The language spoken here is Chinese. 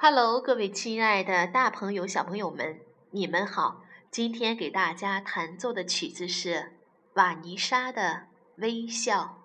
Hello，各位亲爱的大朋友、小朋友们，你们好！今天给大家弹奏的曲子是瓦妮莎的《微笑》。